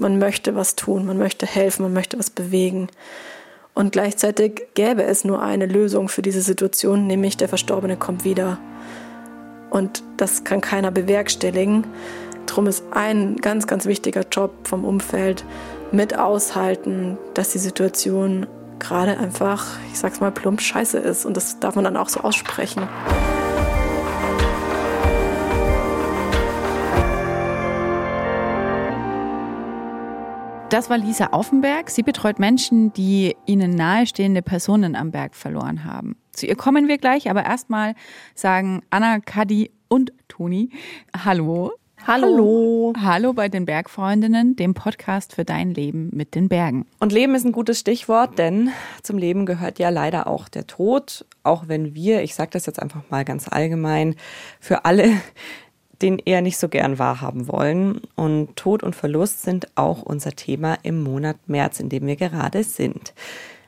Man möchte was tun, man möchte helfen, man möchte was bewegen. Und gleichzeitig gäbe es nur eine Lösung für diese Situation, nämlich der Verstorbene kommt wieder. Und das kann keiner bewerkstelligen. Darum ist ein ganz, ganz wichtiger Job vom Umfeld mit aushalten, dass die Situation gerade einfach, ich sag's mal plump, scheiße ist. Und das darf man dann auch so aussprechen. Das war Lisa Offenberg. Sie betreut Menschen, die ihnen nahestehende Personen am Berg verloren haben. Zu ihr kommen wir gleich, aber erstmal sagen Anna, Kadi und Toni Hallo. Hallo. Hallo. Hallo bei den Bergfreundinnen, dem Podcast für dein Leben mit den Bergen. Und Leben ist ein gutes Stichwort, denn zum Leben gehört ja leider auch der Tod, auch wenn wir, ich sage das jetzt einfach mal ganz allgemein, für alle den eher nicht so gern wahrhaben wollen. Und Tod und Verlust sind auch unser Thema im Monat März, in dem wir gerade sind.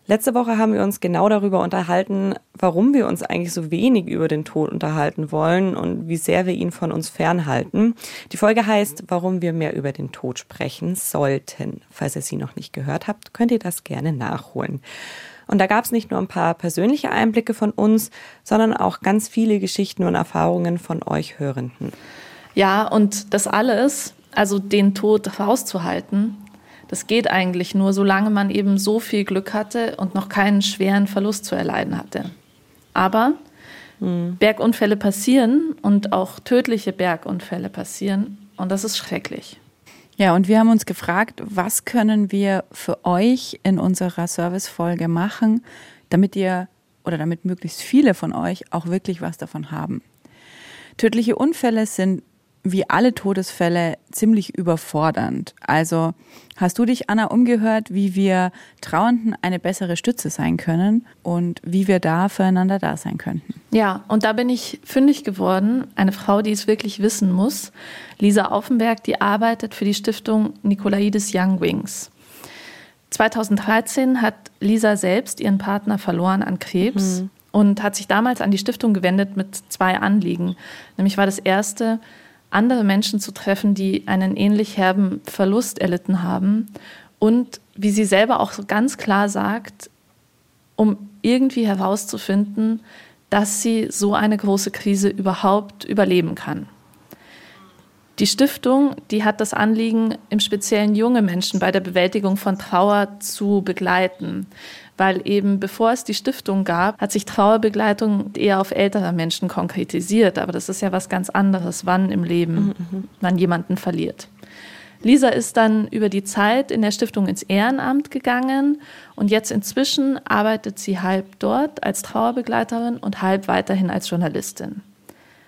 Letzte Woche haben wir uns genau darüber unterhalten, warum wir uns eigentlich so wenig über den Tod unterhalten wollen und wie sehr wir ihn von uns fernhalten. Die Folge heißt, warum wir mehr über den Tod sprechen sollten. Falls ihr sie noch nicht gehört habt, könnt ihr das gerne nachholen. Und da gab es nicht nur ein paar persönliche Einblicke von uns, sondern auch ganz viele Geschichten und Erfahrungen von euch Hörenden. Ja, und das alles, also den Tod rauszuhalten, das geht eigentlich nur, solange man eben so viel Glück hatte und noch keinen schweren Verlust zu erleiden hatte. Aber mhm. Bergunfälle passieren und auch tödliche Bergunfälle passieren und das ist schrecklich. Ja, und wir haben uns gefragt, was können wir für euch in unserer Servicefolge machen, damit ihr oder damit möglichst viele von euch auch wirklich was davon haben. Tödliche Unfälle sind wie alle Todesfälle ziemlich überfordernd. Also hast du dich, Anna, umgehört, wie wir Trauernden eine bessere Stütze sein können und wie wir da füreinander da sein könnten? Ja, und da bin ich fündig geworden. Eine Frau, die es wirklich wissen muss. Lisa Aufenberg, die arbeitet für die Stiftung Nikolaides Young Wings. 2013 hat Lisa selbst ihren Partner verloren an Krebs. Mhm. Und hat sich damals an die Stiftung gewendet mit zwei Anliegen. Nämlich war das erste, andere Menschen zu treffen, die einen ähnlich herben Verlust erlitten haben und wie sie selber auch so ganz klar sagt, um irgendwie herauszufinden, dass sie so eine große Krise überhaupt überleben kann. Die Stiftung, die hat das Anliegen, im Speziellen junge Menschen bei der Bewältigung von Trauer zu begleiten weil eben bevor es die Stiftung gab, hat sich Trauerbegleitung eher auf ältere Menschen konkretisiert. Aber das ist ja was ganz anderes, wann im Leben mhm, mhm. man jemanden verliert. Lisa ist dann über die Zeit in der Stiftung ins Ehrenamt gegangen und jetzt inzwischen arbeitet sie halb dort als Trauerbegleiterin und halb weiterhin als Journalistin.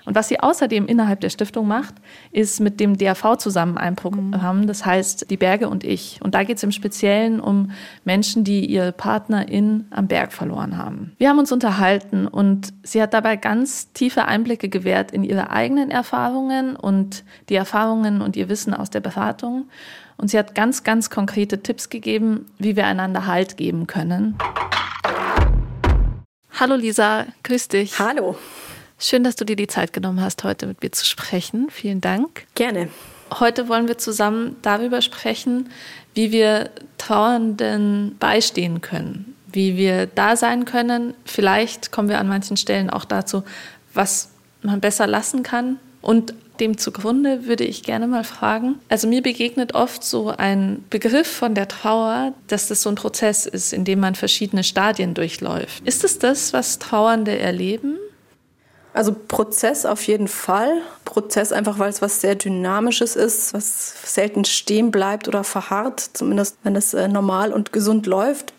Und was sie außerdem innerhalb der Stiftung macht, ist mit dem DAV zusammen ein Programm, mhm. das heißt Die Berge und ich. Und da geht es im Speziellen um Menschen, die ihre Partnerin am Berg verloren haben. Wir haben uns unterhalten und sie hat dabei ganz tiefe Einblicke gewährt in ihre eigenen Erfahrungen und die Erfahrungen und ihr Wissen aus der Beratung. Und sie hat ganz, ganz konkrete Tipps gegeben, wie wir einander Halt geben können. Hallo Lisa, grüß dich. Hallo. Schön, dass du dir die Zeit genommen hast, heute mit mir zu sprechen. Vielen Dank. Gerne. Heute wollen wir zusammen darüber sprechen, wie wir Trauernden beistehen können, wie wir da sein können. Vielleicht kommen wir an manchen Stellen auch dazu, was man besser lassen kann. Und dem zugrunde würde ich gerne mal fragen. Also mir begegnet oft so ein Begriff von der Trauer, dass das so ein Prozess ist, in dem man verschiedene Stadien durchläuft. Ist es das, was Trauernde erleben? Also Prozess auf jeden Fall. Prozess einfach, weil es was sehr Dynamisches ist, was selten stehen bleibt oder verharrt, zumindest wenn es äh, normal und gesund läuft.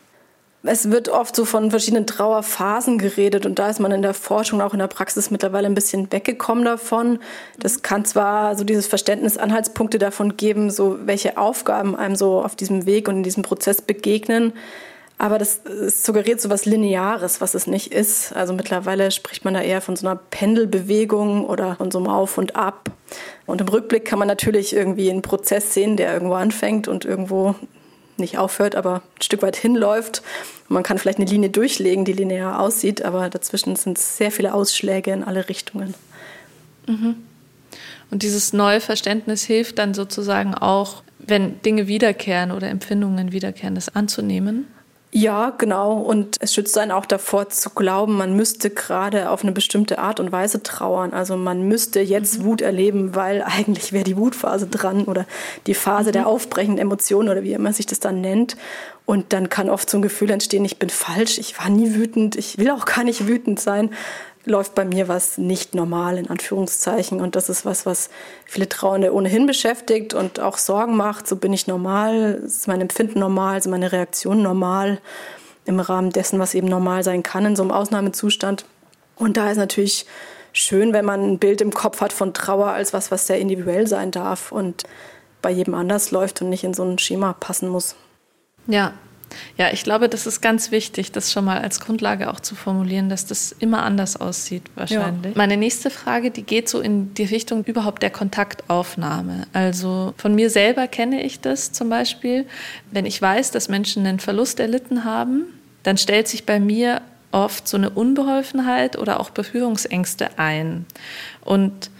Es wird oft so von verschiedenen Trauerphasen geredet und da ist man in der Forschung, auch in der Praxis mittlerweile ein bisschen weggekommen davon. Das kann zwar so dieses Verständnis Anhaltspunkte davon geben, so welche Aufgaben einem so auf diesem Weg und in diesem Prozess begegnen. Aber das, suggeriert so was Lineares, was es nicht ist. Also mittlerweile spricht man da eher von so einer Pendelbewegung oder von so einem Auf und Ab. Und im Rückblick kann man natürlich irgendwie einen Prozess sehen, der irgendwo anfängt und irgendwo nicht aufhört, aber ein Stück weit hinläuft. man kann vielleicht eine Linie durchlegen, die linear aussieht, aber dazwischen sind sehr viele Ausschläge in alle Richtungen. Mhm. Und dieses neue Verständnis hilft dann sozusagen auch, wenn Dinge wiederkehren oder Empfindungen wiederkehren, das anzunehmen? Ja, genau. Und es schützt einen auch davor zu glauben, man müsste gerade auf eine bestimmte Art und Weise trauern. Also man müsste jetzt mhm. Wut erleben, weil eigentlich wäre die Wutphase dran oder die Phase mhm. der aufbrechenden Emotionen oder wie immer sich das dann nennt. Und dann kann oft so ein Gefühl entstehen, ich bin falsch, ich war nie wütend, ich will auch gar nicht wütend sein läuft bei mir was nicht normal in Anführungszeichen. Und das ist was, was viele Trauernde ohnehin beschäftigt und auch Sorgen macht. So bin ich normal, ist mein Empfinden normal, ist meine Reaktion normal im Rahmen dessen, was eben normal sein kann in so einem Ausnahmezustand. Und da ist natürlich schön, wenn man ein Bild im Kopf hat von Trauer als was, was sehr individuell sein darf und bei jedem anders läuft und nicht in so ein Schema passen muss. Ja, ja, ich glaube, das ist ganz wichtig, das schon mal als Grundlage auch zu formulieren, dass das immer anders aussieht wahrscheinlich. Ja. Meine nächste Frage, die geht so in die Richtung überhaupt der Kontaktaufnahme. Also von mir selber kenne ich das zum Beispiel, wenn ich weiß, dass Menschen einen Verlust erlitten haben, dann stellt sich bei mir oft so eine Unbeholfenheit oder auch Berührungsängste ein. Und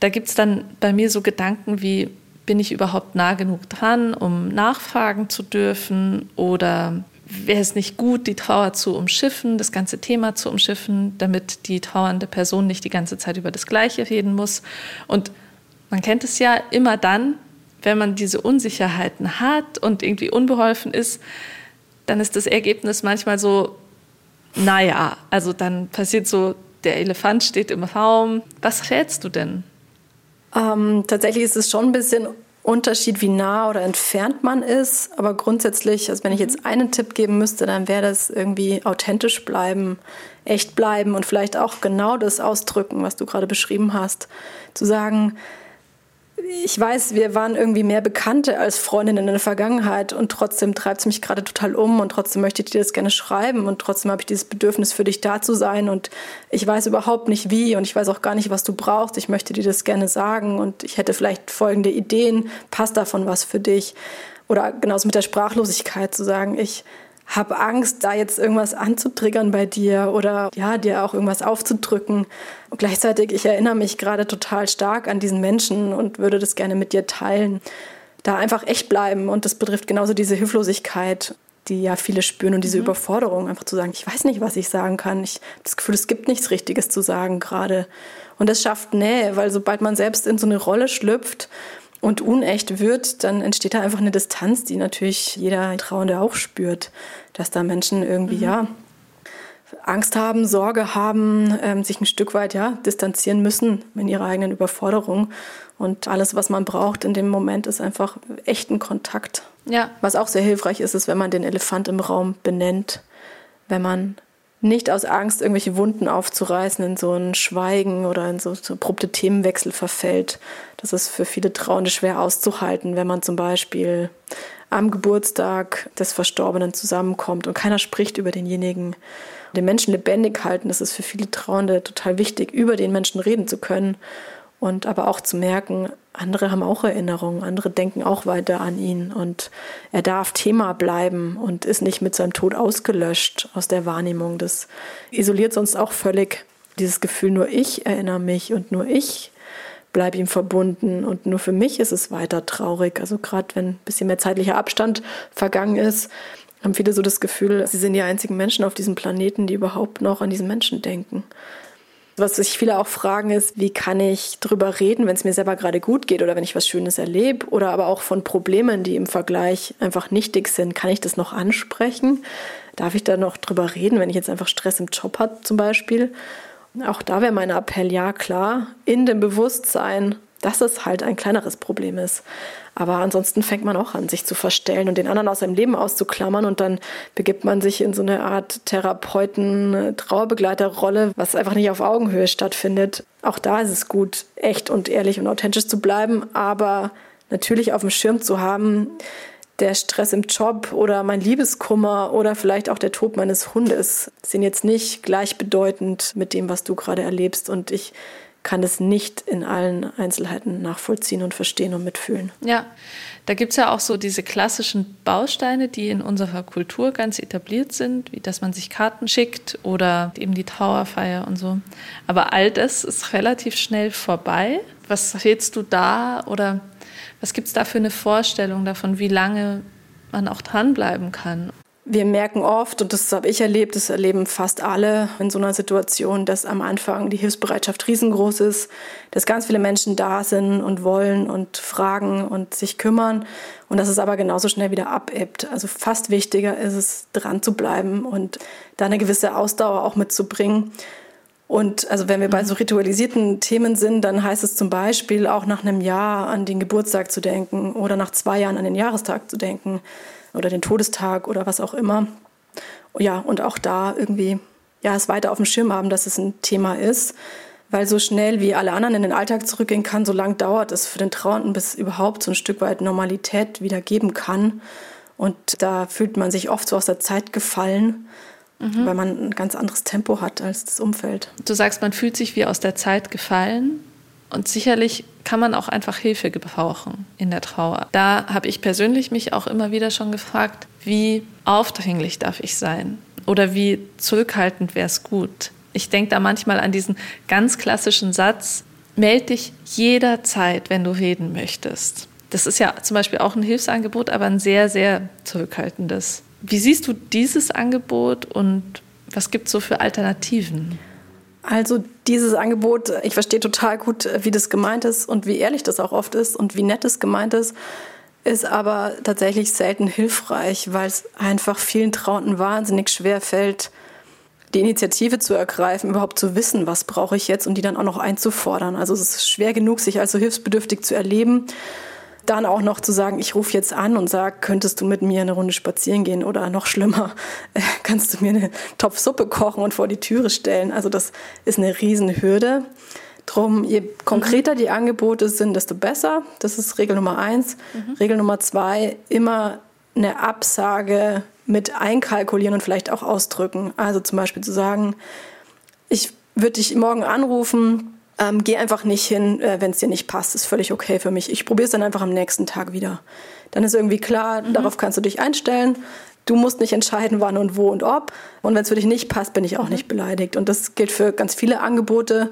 da gibt es dann bei mir so Gedanken wie, bin ich überhaupt nah genug dran, um nachfragen zu dürfen? Oder wäre es nicht gut, die Trauer zu umschiffen, das ganze Thema zu umschiffen, damit die trauernde Person nicht die ganze Zeit über das Gleiche reden muss? Und man kennt es ja immer dann, wenn man diese Unsicherheiten hat und irgendwie unbeholfen ist, dann ist das Ergebnis manchmal so, naja, also dann passiert so, der Elefant steht im Raum. Was rätst du denn? Ähm, tatsächlich ist es schon ein bisschen Unterschied, wie nah oder entfernt man ist. Aber grundsätzlich, also wenn ich jetzt einen Tipp geben müsste, dann wäre das irgendwie authentisch bleiben, echt bleiben und vielleicht auch genau das ausdrücken, was du gerade beschrieben hast. Zu sagen, ich weiß, wir waren irgendwie mehr Bekannte als Freundinnen in der Vergangenheit und trotzdem treibt es mich gerade total um und trotzdem möchte ich dir das gerne schreiben und trotzdem habe ich dieses Bedürfnis für dich da zu sein und ich weiß überhaupt nicht wie und ich weiß auch gar nicht, was du brauchst. Ich möchte dir das gerne sagen und ich hätte vielleicht folgende Ideen, passt davon was für dich? Oder genauso mit der Sprachlosigkeit zu sagen, ich habe Angst, da jetzt irgendwas anzutriggern bei dir oder ja, dir auch irgendwas aufzudrücken. Und gleichzeitig, ich erinnere mich gerade total stark an diesen Menschen und würde das gerne mit dir teilen. Da einfach echt bleiben und das betrifft genauso diese Hilflosigkeit, die ja viele spüren und diese mhm. Überforderung, einfach zu sagen, ich weiß nicht, was ich sagen kann. Ich habe das Gefühl, es gibt nichts Richtiges zu sagen gerade. Und das schafft Nähe, weil sobald man selbst in so eine Rolle schlüpft und unecht wird, dann entsteht da einfach eine Distanz, die natürlich jeder Trauernde auch spürt, dass da Menschen irgendwie, mhm. ja, Angst haben, Sorge haben, ähm, sich ein Stück weit ja distanzieren müssen in ihrer eigenen Überforderung. Und alles, was man braucht in dem Moment, ist einfach echten Kontakt. Ja. Was auch sehr hilfreich ist, ist, wenn man den Elefant im Raum benennt, wenn man nicht aus Angst, irgendwelche Wunden aufzureißen, in so ein Schweigen oder in so, so abrupte Themenwechsel verfällt. Das ist für viele Trauernde schwer auszuhalten, wenn man zum Beispiel am Geburtstag des Verstorbenen zusammenkommt und keiner spricht über denjenigen. Den Menschen lebendig halten, das ist für viele Trauernde total wichtig, über den Menschen reden zu können und aber auch zu merken, andere haben auch Erinnerungen, andere denken auch weiter an ihn und er darf Thema bleiben und ist nicht mit seinem Tod ausgelöscht aus der Wahrnehmung. Das isoliert sonst auch völlig dieses Gefühl, nur ich erinnere mich und nur ich bleibe ihm verbunden und nur für mich ist es weiter traurig. Also gerade wenn ein bisschen mehr zeitlicher Abstand vergangen ist, haben viele so das Gefühl, sie sind die einzigen Menschen auf diesem Planeten, die überhaupt noch an diesen Menschen denken. Was sich viele auch fragen ist, wie kann ich drüber reden, wenn es mir selber gerade gut geht oder wenn ich was Schönes erlebe oder aber auch von Problemen, die im Vergleich einfach nichtig sind. Kann ich das noch ansprechen? Darf ich da noch drüber reden, wenn ich jetzt einfach Stress im Job habe zum Beispiel? Auch da wäre mein Appell, ja klar, in dem Bewusstsein, dass es halt ein kleineres Problem ist. Aber ansonsten fängt man auch an, sich zu verstellen und den anderen aus seinem Leben auszuklammern und dann begibt man sich in so eine Art Therapeuten, Trauerbegleiterrolle, was einfach nicht auf Augenhöhe stattfindet. Auch da ist es gut, echt und ehrlich und authentisch zu bleiben, aber natürlich auf dem Schirm zu haben, der Stress im Job oder mein Liebeskummer oder vielleicht auch der Tod meines Hundes sind jetzt nicht gleichbedeutend mit dem, was du gerade erlebst. Und ich kann es nicht in allen Einzelheiten nachvollziehen und verstehen und mitfühlen. Ja, da gibt es ja auch so diese klassischen Bausteine, die in unserer Kultur ganz etabliert sind, wie dass man sich Karten schickt oder eben die Trauerfeier und so. Aber all das ist relativ schnell vorbei. Was rätst du da oder was gibt es da für eine Vorstellung davon, wie lange man auch dranbleiben kann? Wir merken oft, und das habe ich erlebt, das erleben fast alle in so einer Situation, dass am Anfang die Hilfsbereitschaft riesengroß ist, dass ganz viele Menschen da sind und wollen und fragen und sich kümmern und dass es aber genauso schnell wieder abebbt. Also fast wichtiger ist es, dran zu bleiben und da eine gewisse Ausdauer auch mitzubringen. Und also wenn wir bei so ritualisierten Themen sind, dann heißt es zum Beispiel auch nach einem Jahr an den Geburtstag zu denken oder nach zwei Jahren an den Jahrestag zu denken oder den Todestag oder was auch immer. Ja, und auch da irgendwie ja, es weiter auf dem Schirm haben, dass es ein Thema ist. Weil so schnell wie alle anderen in den Alltag zurückgehen kann, so lang dauert es für den Trauernden, bis überhaupt so ein Stück weit Normalität wieder geben kann. Und da fühlt man sich oft so aus der Zeit gefallen, mhm. weil man ein ganz anderes Tempo hat als das Umfeld. Du sagst, man fühlt sich wie aus der Zeit gefallen. Und sicherlich kann man auch einfach Hilfe gebrauchen in der Trauer. Da habe ich persönlich mich auch immer wieder schon gefragt, wie aufdringlich darf ich sein? Oder wie zurückhaltend wäre es gut? Ich denke da manchmal an diesen ganz klassischen Satz, melde dich jederzeit, wenn du reden möchtest. Das ist ja zum Beispiel auch ein Hilfsangebot, aber ein sehr, sehr zurückhaltendes. Wie siehst du dieses Angebot und was gibt es so für Alternativen? Also dieses Angebot, ich verstehe total gut, wie das gemeint ist und wie ehrlich das auch oft ist und wie nett es gemeint ist, ist aber tatsächlich selten hilfreich, weil es einfach vielen Trauenden wahnsinnig schwer fällt, die Initiative zu ergreifen, überhaupt zu wissen, was brauche ich jetzt und die dann auch noch einzufordern. Also es ist schwer genug, sich als so hilfsbedürftig zu erleben dann auch noch zu sagen, ich rufe jetzt an und sage, könntest du mit mir eine Runde spazieren gehen oder noch schlimmer, kannst du mir eine Topf Suppe kochen und vor die Türe stellen. Also das ist eine Riesenhürde. Drum, je konkreter die Angebote sind, desto besser. Das ist Regel Nummer eins. Mhm. Regel Nummer zwei, immer eine Absage mit einkalkulieren und vielleicht auch ausdrücken. Also zum Beispiel zu sagen, ich würde dich morgen anrufen, ähm, geh einfach nicht hin, äh, wenn es dir nicht passt. Ist völlig okay für mich. Ich probiere es dann einfach am nächsten Tag wieder. Dann ist irgendwie klar, mhm. darauf kannst du dich einstellen. Du musst nicht entscheiden, wann und wo und ob. Und wenn es für dich nicht passt, bin ich auch mhm. nicht beleidigt. Und das gilt für ganz viele Angebote.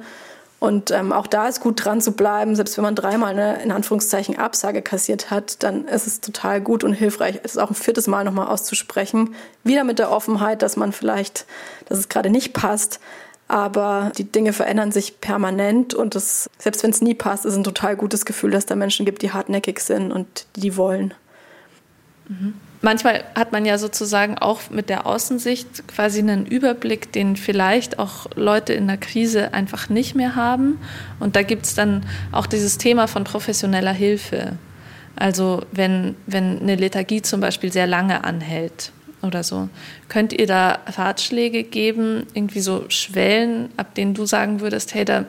Und ähm, auch da ist gut dran zu bleiben, selbst wenn man dreimal eine in Anführungszeichen Absage kassiert hat, dann ist es total gut und hilfreich, es auch ein viertes Mal nochmal auszusprechen. Wieder mit der Offenheit, dass man vielleicht, dass es gerade nicht passt, aber die Dinge verändern sich permanent und das, selbst wenn es nie passt, ist ein total gutes Gefühl, dass da Menschen gibt, die hartnäckig sind und die wollen. Mhm. Manchmal hat man ja sozusagen auch mit der Außensicht quasi einen Überblick, den vielleicht auch Leute in der Krise einfach nicht mehr haben. Und da gibt es dann auch dieses Thema von professioneller Hilfe. Also wenn, wenn eine Lethargie zum Beispiel sehr lange anhält oder so. Könnt ihr da Ratschläge geben, irgendwie so Schwellen, ab denen du sagen würdest, hey, da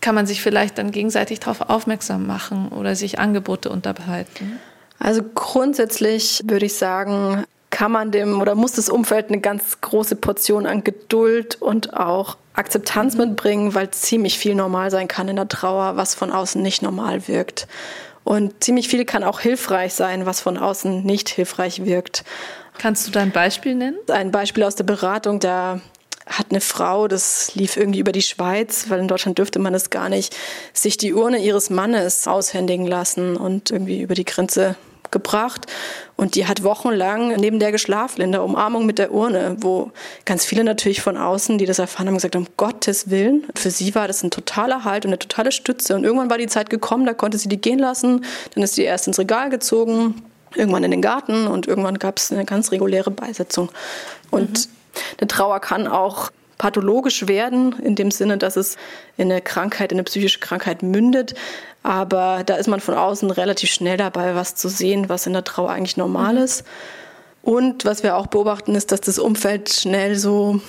kann man sich vielleicht dann gegenseitig darauf aufmerksam machen oder sich Angebote unterbreiten? Also grundsätzlich würde ich sagen, kann man dem oder muss das Umfeld eine ganz große Portion an Geduld und auch Akzeptanz mhm. mitbringen, weil ziemlich viel normal sein kann in der Trauer, was von außen nicht normal wirkt. Und ziemlich viel kann auch hilfreich sein, was von außen nicht hilfreich wirkt. Kannst du da ein Beispiel nennen? Ein Beispiel aus der Beratung, da hat eine Frau, das lief irgendwie über die Schweiz, weil in Deutschland dürfte man das gar nicht, sich die Urne ihres Mannes aushändigen lassen und irgendwie über die Grenze gebracht. Und die hat wochenlang neben der geschlafen, in der Umarmung mit der Urne, wo ganz viele natürlich von außen, die das erfahren haben, gesagt haben, um Gottes Willen. Für sie war das ein totaler Halt und eine totale Stütze. Und irgendwann war die Zeit gekommen, da konnte sie die gehen lassen. Dann ist sie erst ins Regal gezogen, irgendwann in den Garten und irgendwann gab es eine ganz reguläre Beisetzung. Und mhm. eine Trauer kann auch pathologisch werden, in dem Sinne, dass es in eine Krankheit, in eine psychische Krankheit mündet. Aber da ist man von außen relativ schnell dabei, was zu sehen, was in der Trauer eigentlich normal mhm. ist. Und was wir auch beobachten, ist, dass das Umfeld schnell so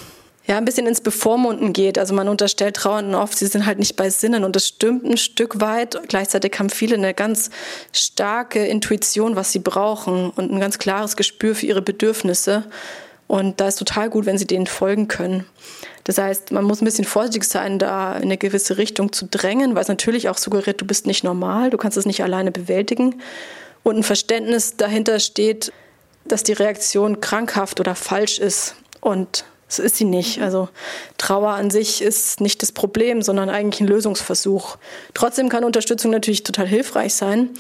ja, ein bisschen ins Bevormunden geht. Also man unterstellt Trauernden oft, sie sind halt nicht bei Sinnen und das stimmt ein Stück weit. Gleichzeitig haben viele eine ganz starke Intuition, was sie brauchen und ein ganz klares Gespür für ihre Bedürfnisse. Und da ist total gut, wenn sie denen folgen können. Das heißt, man muss ein bisschen vorsichtig sein, da in eine gewisse Richtung zu drängen, weil es natürlich auch suggeriert, du bist nicht normal, du kannst es nicht alleine bewältigen. Und ein Verständnis dahinter steht, dass die Reaktion krankhaft oder falsch ist. Und Das ist sie nicht. Also Trauer an sich ist nicht das Problem, sondern eigentlich ein Lösungsversuch. Trotzdem kann Unterstützung natürlich total hilfreich sein.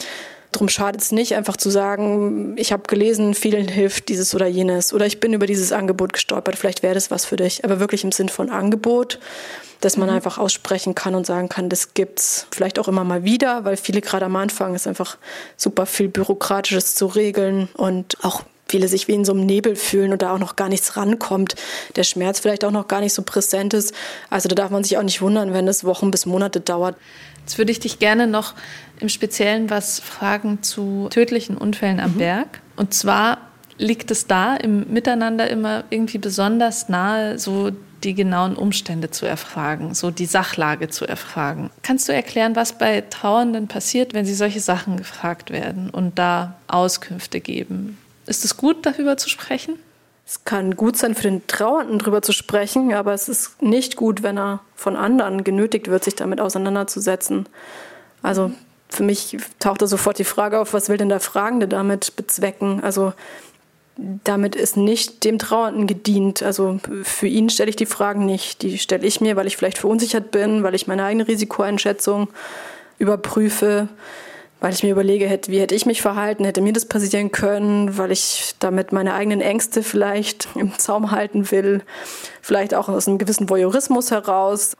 Darum schadet es nicht, einfach zu sagen, ich habe gelesen, vielen hilft dieses oder jenes oder ich bin über dieses Angebot gestolpert, vielleicht wäre das was für dich. Aber wirklich im Sinn von Angebot, dass man mhm. einfach aussprechen kann und sagen kann, das gibt's vielleicht auch immer mal wieder, weil viele gerade am Anfang ist einfach super viel Bürokratisches zu regeln und auch viele sich wie in so einem Nebel fühlen und da auch noch gar nichts rankommt, der Schmerz vielleicht auch noch gar nicht so präsent ist. Also da darf man sich auch nicht wundern, wenn es Wochen bis Monate dauert. Jetzt würde ich dich gerne noch im Speziellen was fragen zu tödlichen Unfällen am mhm. Berg. Und zwar liegt es da im Miteinander immer irgendwie besonders nahe, so die genauen Umstände zu erfragen, so die Sachlage zu erfragen. Kannst du erklären, was bei Trauernden passiert, wenn sie solche Sachen gefragt werden und da Auskünfte geben? Ist es gut, darüber zu sprechen? Es kann gut sein, für den Trauernden darüber zu sprechen, aber es ist nicht gut, wenn er von anderen genötigt wird, sich damit auseinanderzusetzen. Also für mich taucht da sofort die Frage auf, was will denn der Fragende damit bezwecken? Also damit ist nicht dem Trauernden gedient. Also für ihn stelle ich die Fragen nicht. Die stelle ich mir, weil ich vielleicht verunsichert bin, weil ich meine eigene Risikoeinschätzung überprüfe weil ich mir überlege, hätte, wie hätte ich mich verhalten, hätte mir das passieren können, weil ich damit meine eigenen Ängste vielleicht im Zaum halten will, vielleicht auch aus einem gewissen Voyeurismus heraus.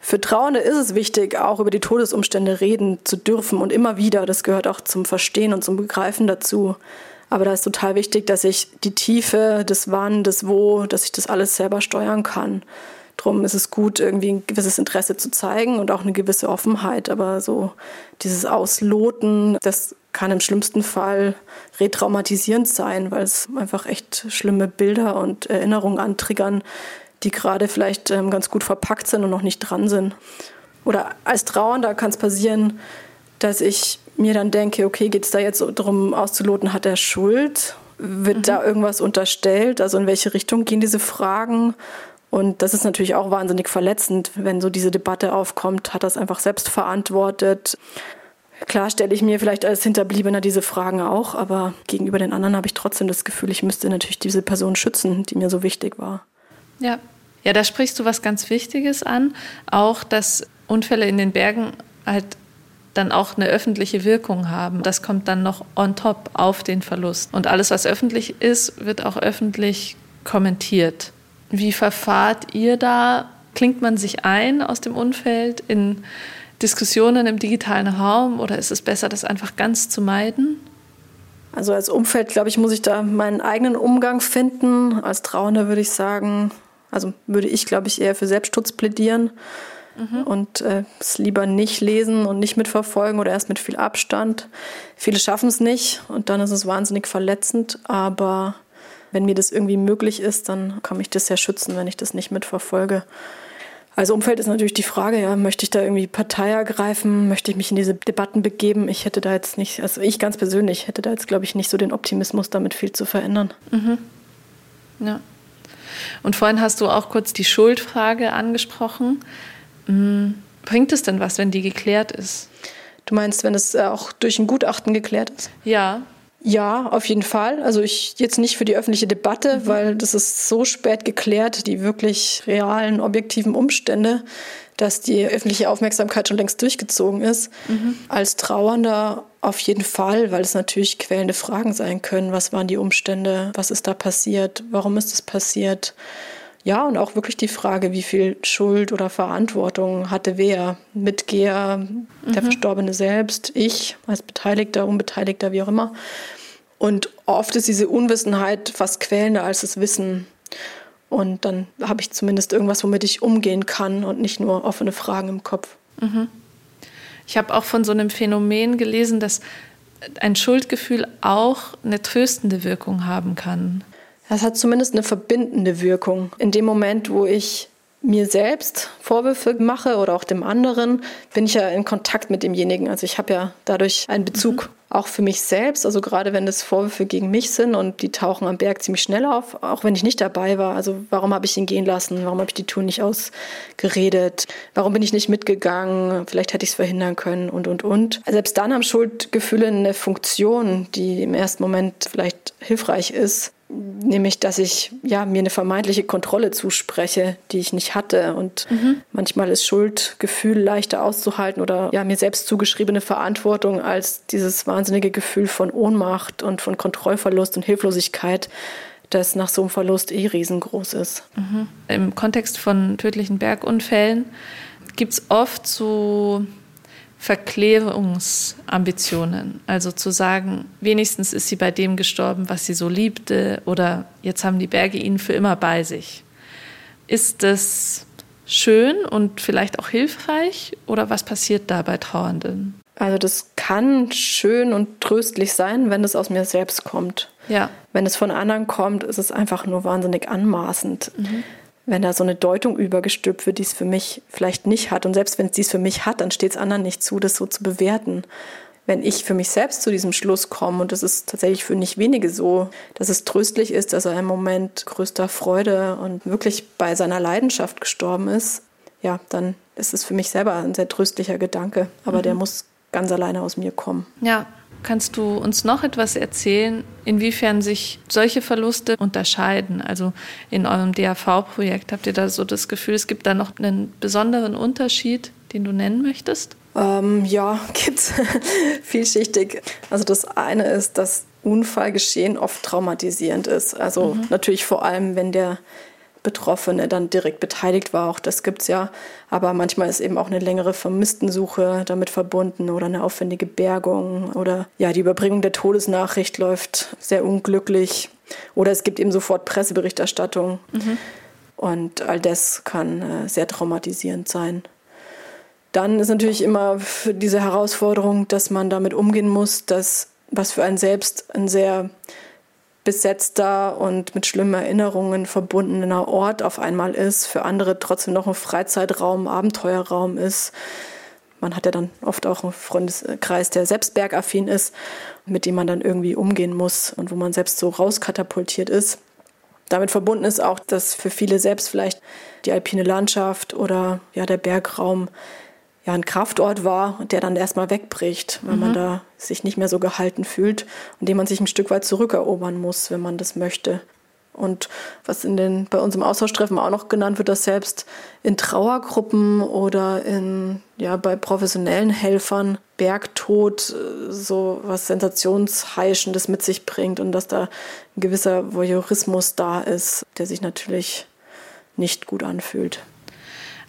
Für Trauernde ist es wichtig, auch über die Todesumstände reden zu dürfen und immer wieder. Das gehört auch zum Verstehen und zum Begreifen dazu. Aber da ist total wichtig, dass ich die Tiefe, das Wann, das Wo, dass ich das alles selber steuern kann. Drum ist es gut, irgendwie ein gewisses Interesse zu zeigen und auch eine gewisse Offenheit. Aber so dieses Ausloten, das kann im schlimmsten Fall retraumatisierend sein, weil es einfach echt schlimme Bilder und Erinnerungen antriggern, die gerade vielleicht ähm, ganz gut verpackt sind und noch nicht dran sind. Oder als Trauernder kann es passieren, dass ich mir dann denke, okay, geht es da jetzt darum auszuloten, hat er Schuld? Wird mhm. da irgendwas unterstellt? Also in welche Richtung gehen diese Fragen? Und das ist natürlich auch wahnsinnig verletzend, wenn so diese Debatte aufkommt, hat das einfach selbst verantwortet. Klar stelle ich mir vielleicht als Hinterbliebener diese Fragen auch, aber gegenüber den anderen habe ich trotzdem das Gefühl, ich müsste natürlich diese Person schützen, die mir so wichtig war. Ja, ja, da sprichst du was ganz Wichtiges an, auch dass Unfälle in den Bergen halt dann auch eine öffentliche Wirkung haben. Das kommt dann noch on top auf den Verlust. Und alles, was öffentlich ist, wird auch öffentlich kommentiert. Wie verfahrt ihr da? Klingt man sich ein aus dem Umfeld in Diskussionen im digitalen Raum oder ist es besser, das einfach ganz zu meiden? Also als Umfeld, glaube ich, muss ich da meinen eigenen Umgang finden. Als Trauender würde ich sagen, also würde ich, glaube ich, eher für Selbstschutz plädieren mhm. und äh, es lieber nicht lesen und nicht mitverfolgen oder erst mit viel Abstand. Viele schaffen es nicht und dann ist es wahnsinnig verletzend, aber wenn mir das irgendwie möglich ist, dann kann mich das ja schützen, wenn ich das nicht mitverfolge. Als Umfeld ist natürlich die Frage, ja, möchte ich da irgendwie Partei ergreifen? Möchte ich mich in diese Debatten begeben? Ich hätte da jetzt nicht, also ich ganz persönlich hätte da jetzt, glaube ich, nicht so den Optimismus, damit viel zu verändern. Mhm. Ja. Und vorhin hast du auch kurz die Schuldfrage angesprochen. Hm, bringt es denn was, wenn die geklärt ist? Du meinst, wenn es auch durch ein Gutachten geklärt ist? Ja, ja, auf jeden Fall. Also ich jetzt nicht für die öffentliche Debatte, mhm. weil das ist so spät geklärt, die wirklich realen, objektiven Umstände, dass die öffentliche Aufmerksamkeit schon längst durchgezogen ist. Mhm. Als Trauernder auf jeden Fall, weil es natürlich quälende Fragen sein können. Was waren die Umstände? Was ist da passiert? Warum ist es passiert? Ja, und auch wirklich die Frage, wie viel Schuld oder Verantwortung hatte wer? Mitgeher, mhm. der Verstorbene selbst, ich als Beteiligter, Unbeteiligter, wie auch immer. Und oft ist diese Unwissenheit fast quälender als das Wissen. Und dann habe ich zumindest irgendwas, womit ich umgehen kann und nicht nur offene Fragen im Kopf. Mhm. Ich habe auch von so einem Phänomen gelesen, dass ein Schuldgefühl auch eine tröstende Wirkung haben kann. Das hat zumindest eine verbindende Wirkung. In dem Moment, wo ich mir selbst Vorwürfe mache oder auch dem anderen, bin ich ja in Kontakt mit demjenigen. Also ich habe ja dadurch einen Bezug mhm. auch für mich selbst. Also gerade wenn es Vorwürfe gegen mich sind und die tauchen am Berg ziemlich schnell auf, auch wenn ich nicht dabei war. Also warum habe ich ihn gehen lassen? Warum habe ich die Tour nicht ausgeredet? Warum bin ich nicht mitgegangen? Vielleicht hätte ich es verhindern können und, und, und. Selbst dann haben Schuldgefühle eine Funktion, die im ersten Moment vielleicht hilfreich ist nämlich dass ich ja mir eine vermeintliche Kontrolle zuspreche, die ich nicht hatte und mhm. manchmal ist Schuldgefühl leichter auszuhalten oder ja mir selbst zugeschriebene Verantwortung als dieses wahnsinnige Gefühl von Ohnmacht und von Kontrollverlust und Hilflosigkeit, das nach so einem Verlust eh riesengroß ist. Mhm. Im Kontext von tödlichen Bergunfällen gibt es oft so Verklärungsambitionen. Also zu sagen, wenigstens ist sie bei dem gestorben, was sie so liebte, oder jetzt haben die Berge ihn für immer bei sich. Ist das schön und vielleicht auch hilfreich oder was passiert da bei Trauernden? Also das kann schön und tröstlich sein, wenn es aus mir selbst kommt. Ja. Wenn es von anderen kommt, ist es einfach nur wahnsinnig anmaßend. Mhm wenn da so eine Deutung übergestülpt wird, die es für mich vielleicht nicht hat. Und selbst wenn es dies für mich hat, dann steht es anderen nicht zu, das so zu bewerten. Wenn ich für mich selbst zu diesem Schluss komme, und das ist tatsächlich für nicht wenige so, dass es tröstlich ist, dass er im Moment größter Freude und wirklich bei seiner Leidenschaft gestorben ist, ja, dann ist es für mich selber ein sehr tröstlicher Gedanke. Aber mhm. der muss ganz alleine aus mir kommen. Ja, Kannst du uns noch etwas erzählen, inwiefern sich solche Verluste unterscheiden? Also in eurem DAV-Projekt habt ihr da so das Gefühl, es gibt da noch einen besonderen Unterschied, den du nennen möchtest? Ähm, ja, gibt's vielschichtig. Also das eine ist, dass Unfallgeschehen oft traumatisierend ist. Also mhm. natürlich vor allem, wenn der Betroffene dann direkt beteiligt war. Auch das gibt es ja. Aber manchmal ist eben auch eine längere Vermisstensuche damit verbunden oder eine aufwendige Bergung oder ja, die Überbringung der Todesnachricht läuft sehr unglücklich oder es gibt eben sofort Presseberichterstattung. Mhm. Und all das kann äh, sehr traumatisierend sein. Dann ist natürlich immer diese Herausforderung, dass man damit umgehen muss, dass was für einen selbst ein sehr besetzter und mit schlimmen Erinnerungen verbundener Ort auf einmal ist, für andere trotzdem noch ein Freizeitraum, Abenteuerraum ist. Man hat ja dann oft auch einen Freundeskreis, der selbst bergaffin ist, mit dem man dann irgendwie umgehen muss und wo man selbst so rauskatapultiert ist. Damit verbunden ist auch, dass für viele selbst vielleicht die alpine Landschaft oder ja, der Bergraum ja, ein Kraftort war, der dann erstmal wegbricht, weil mhm. man da sich nicht mehr so gehalten fühlt und den man sich ein Stück weit zurückerobern muss, wenn man das möchte. Und was in den, bei uns im Austauschtreffen auch noch genannt wird, dass selbst in Trauergruppen oder in, ja, bei professionellen Helfern Bergtod äh, so was Sensationsheischendes mit sich bringt und dass da ein gewisser Voyeurismus da ist, der sich natürlich nicht gut anfühlt.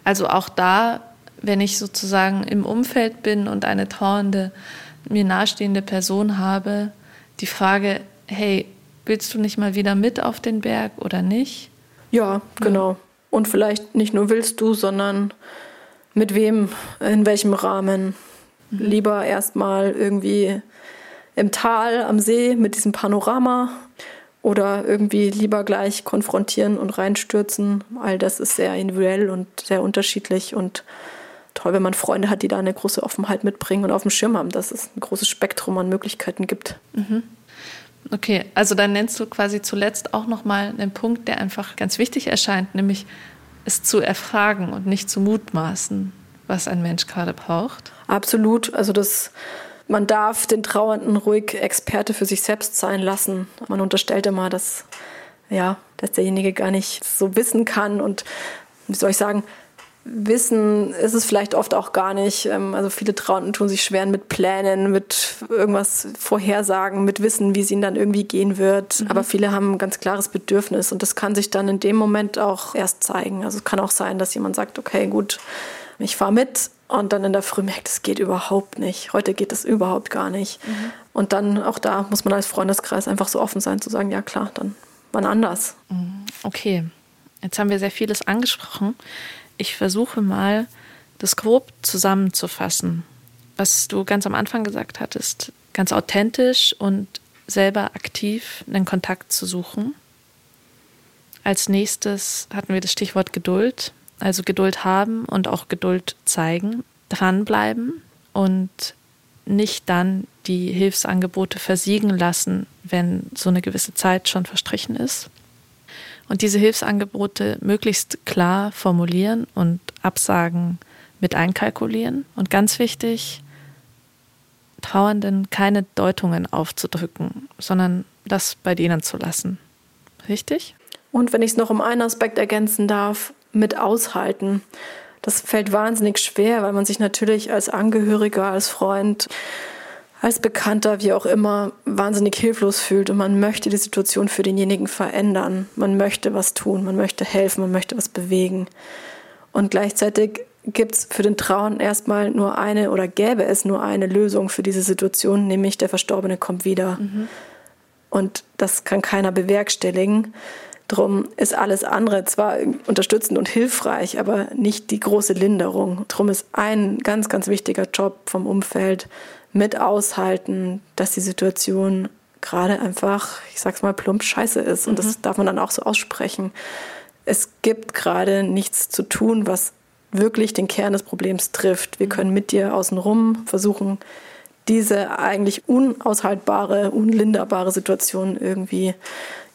Also auch da wenn ich sozusagen im Umfeld bin und eine trauernde, mir nahestehende Person habe, die Frage, hey, willst du nicht mal wieder mit auf den Berg oder nicht? Ja, genau. Und vielleicht nicht nur willst du, sondern mit wem, in welchem Rahmen. Mhm. Lieber erstmal irgendwie im Tal, am See mit diesem Panorama oder irgendwie lieber gleich konfrontieren und reinstürzen. All das ist sehr individuell und sehr unterschiedlich und toll, wenn man Freunde hat, die da eine große Offenheit mitbringen und auf dem Schirm haben, dass es ein großes Spektrum an Möglichkeiten gibt. Mhm. Okay, also dann nennst du quasi zuletzt auch nochmal einen Punkt, der einfach ganz wichtig erscheint, nämlich es zu erfragen und nicht zu mutmaßen, was ein Mensch gerade braucht. Absolut. Also das, man darf den Trauernden ruhig Experte für sich selbst sein lassen. Man unterstellt immer, dass, ja, dass derjenige gar nicht so wissen kann und wie soll ich sagen, Wissen ist es vielleicht oft auch gar nicht. Ähm, also viele Trauernden tun sich schwer mit Plänen, mit irgendwas Vorhersagen, mit Wissen, wie es ihnen dann irgendwie gehen wird. Mhm. Aber viele haben ein ganz klares Bedürfnis und das kann sich dann in dem Moment auch erst zeigen. Also es kann auch sein, dass jemand sagt, okay, gut, ich fahre mit und dann in der Früh merkt, es geht überhaupt nicht. Heute geht es überhaupt gar nicht. Mhm. Und dann auch da muss man als Freundeskreis einfach so offen sein zu sagen, ja klar, dann wann anders. Mhm. Okay, jetzt haben wir sehr vieles angesprochen ich versuche mal, das grob zusammenzufassen, was du ganz am Anfang gesagt hattest, ganz authentisch und selber aktiv einen Kontakt zu suchen. Als nächstes hatten wir das Stichwort Geduld, also Geduld haben und auch Geduld zeigen, dranbleiben und nicht dann die Hilfsangebote versiegen lassen, wenn so eine gewisse Zeit schon verstrichen ist und diese Hilfsangebote möglichst klar formulieren und Absagen mit einkalkulieren. Und ganz wichtig, Trauernden keine Deutungen aufzudrücken, sondern das bei denen zu lassen. richtig? Und wenn ich es noch um einen Aspekt ergänzen darf, mit aushalten. Das fällt wahnsinnig schwer, weil man sich natürlich als Angehöriger, als Freund, als Bekannter, wie auch immer, wahnsinnig hilflos fühlt und man möchte die Situation für denjenigen verändern. Man möchte was tun, man möchte helfen, man möchte was bewegen. Und gleichzeitig gibt es für den Trauern erstmal nur eine oder gäbe es nur eine Lösung für diese Situation, nämlich der Verstorbene kommt wieder. Mhm. Und das kann keiner bewerkstelligen. Drum ist alles andere zwar unterstützend und hilfreich, aber nicht die große Linderung. Drum ist ein ganz, ganz wichtiger Job vom Umfeld mit aushalten, dass die Situation gerade einfach, ich sag's mal plump, scheiße ist. Und mhm. das darf man dann auch so aussprechen. Es gibt gerade nichts zu tun, was wirklich den Kern des Problems trifft. Wir mhm. können mit dir außenrum versuchen, diese eigentlich unaushaltbare, unlinderbare Situation irgendwie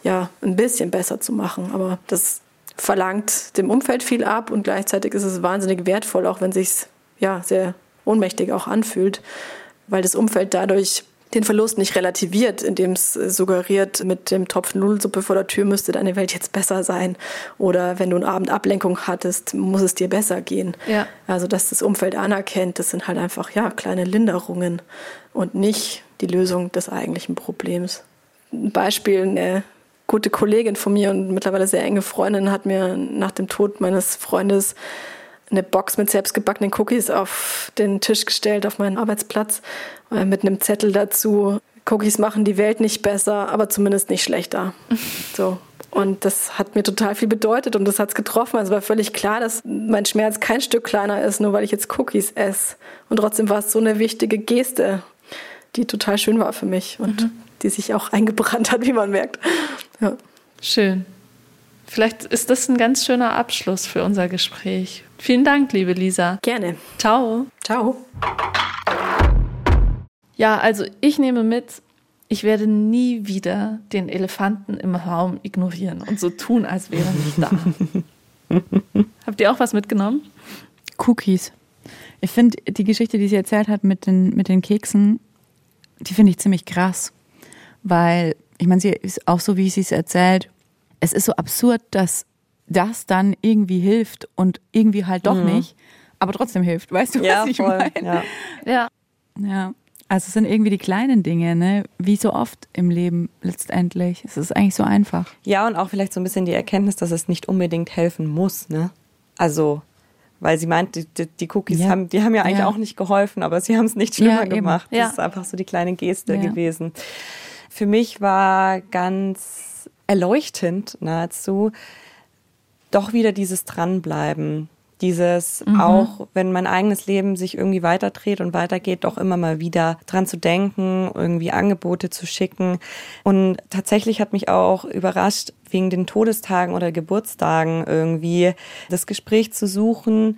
ja, ein bisschen besser zu machen. Aber das verlangt dem Umfeld viel ab und gleichzeitig ist es wahnsinnig wertvoll, auch wenn es sich ja, sehr ohnmächtig auch anfühlt, weil das Umfeld dadurch den Verlust nicht relativiert, indem es suggeriert, mit dem Topf Nudelsuppe vor der Tür müsste deine Welt jetzt besser sein. Oder wenn du einen Abend Ablenkung hattest, muss es dir besser gehen. Ja. Also, dass das Umfeld anerkennt, das sind halt einfach ja, kleine Linderungen und nicht die Lösung des eigentlichen Problems. Ein Beispiel, eine gute Kollegin von mir und mittlerweile sehr enge Freundin hat mir nach dem Tod meines Freundes eine Box mit selbstgebackenen Cookies auf den Tisch gestellt, auf meinen Arbeitsplatz, äh, mit einem Zettel dazu. Cookies machen die Welt nicht besser, aber zumindest nicht schlechter. So. Und das hat mir total viel bedeutet und das hat es getroffen. Also war völlig klar, dass mein Schmerz kein Stück kleiner ist, nur weil ich jetzt Cookies esse. Und trotzdem war es so eine wichtige Geste, die total schön war für mich. Und mhm die sich auch eingebrannt hat, wie man merkt. Ja. Schön. Vielleicht ist das ein ganz schöner Abschluss für unser Gespräch. Vielen Dank, liebe Lisa. Gerne. Ciao. Ciao. Ja, also ich nehme mit, ich werde nie wieder den Elefanten im Raum ignorieren und so tun, als wäre er nicht da. Habt ihr auch was mitgenommen? Cookies. Ich finde die Geschichte, die sie erzählt hat mit den, mit den Keksen, die finde ich ziemlich krass weil ich meine, sie ist auch so, wie sie es erzählt, es ist so absurd, dass das dann irgendwie hilft und irgendwie halt doch mhm. nicht, aber trotzdem hilft. Weißt du, ja, was ich meine? Ja. ja. Ja. Also es sind irgendwie die kleinen Dinge, ne? Wie so oft im Leben letztendlich. Es ist eigentlich so einfach. Ja, und auch vielleicht so ein bisschen die Erkenntnis, dass es nicht unbedingt helfen muss, ne? Also, weil sie meint, die, die Cookies ja. haben, die haben ja eigentlich ja. auch nicht geholfen, aber sie haben es nicht schlimmer gemacht. Das ist einfach so die kleine Geste gewesen für mich war ganz erleuchtend nahezu doch wieder dieses Dranbleiben. Dieses mhm. auch, wenn mein eigenes Leben sich irgendwie weiterdreht und weitergeht, doch immer mal wieder dran zu denken, irgendwie Angebote zu schicken. Und tatsächlich hat mich auch überrascht, wegen den Todestagen oder Geburtstagen irgendwie das Gespräch zu suchen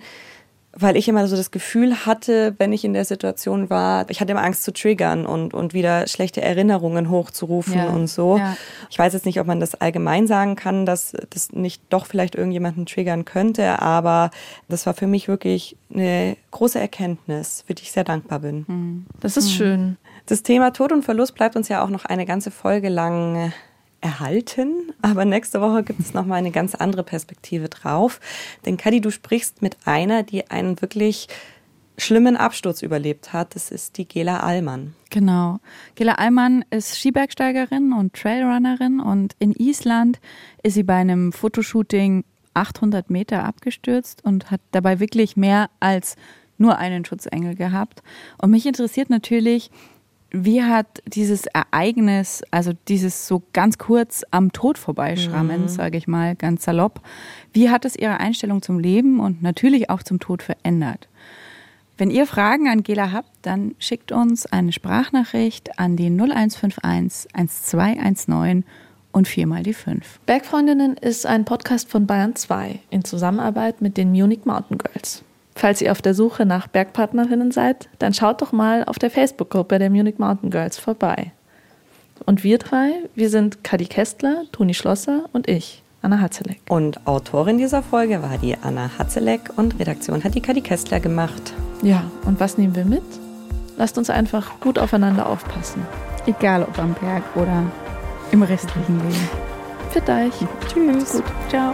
weil ich immer so das Gefühl hatte, wenn ich in der Situation war, ich hatte immer Angst zu triggern und, und wieder schlechte Erinnerungen hochzurufen ja. und so. Ja. Ich weiß jetzt nicht, ob man das allgemein sagen kann, dass das nicht doch vielleicht irgendjemanden triggern könnte, aber das war für mich wirklich eine große Erkenntnis, für die ich sehr dankbar bin. Hm. Das ist mhm. schön. Das Thema Tod und Verlust bleibt uns ja auch noch eine ganze Folge lang erhalten. Aber nächste Woche gibt es nochmal eine ganz andere Perspektive drauf. Denn Kadi, du sprichst mit einer, die einen wirklich schlimmen Absturz überlebt hat. Das ist die Gela Allmann. Genau. Gela Allmann ist Skibergsteigerin und Trailrunnerin und in Island ist sie bei einem Fotoshooting 800 Meter abgestürzt und hat dabei wirklich mehr als nur einen Schutzengel gehabt. Und mich interessiert natürlich, wie hat dieses Ereignis, also dieses so ganz kurz am Tod vorbeischrammen, mhm. sage ich mal, ganz salopp, wie hat es Ihre Einstellung zum Leben und natürlich auch zum Tod verändert? Wenn ihr Fragen an Gela habt, dann schickt uns eine Sprachnachricht an die 0151 1219 und viermal die fünf. Bergfreundinnen ist ein Podcast von Bayern 2 in Zusammenarbeit mit den Munich Mountain Girls. Falls ihr auf der Suche nach Bergpartnerinnen seid, dann schaut doch mal auf der Facebook-Gruppe der Munich Mountain Girls vorbei. Und wir drei, wir sind Kadi Kestler, Toni Schlosser und ich, Anna Hatzeleck. Und Autorin dieser Folge war die Anna Hatzeleck und Redaktion hat die Kadi Kestler gemacht. Ja, und was nehmen wir mit? Lasst uns einfach gut aufeinander aufpassen. Egal ob am Berg oder im restlichen Leben. Für euch. Tschüss. Gut. Ciao.